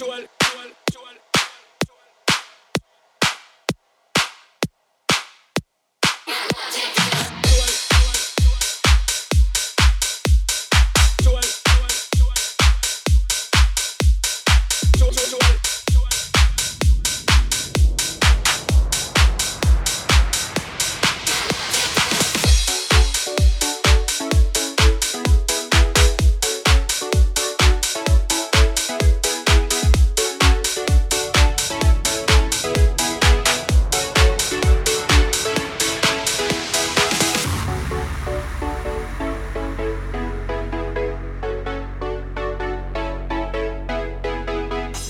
Joel, Joel, Joel.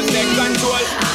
girls take control.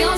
You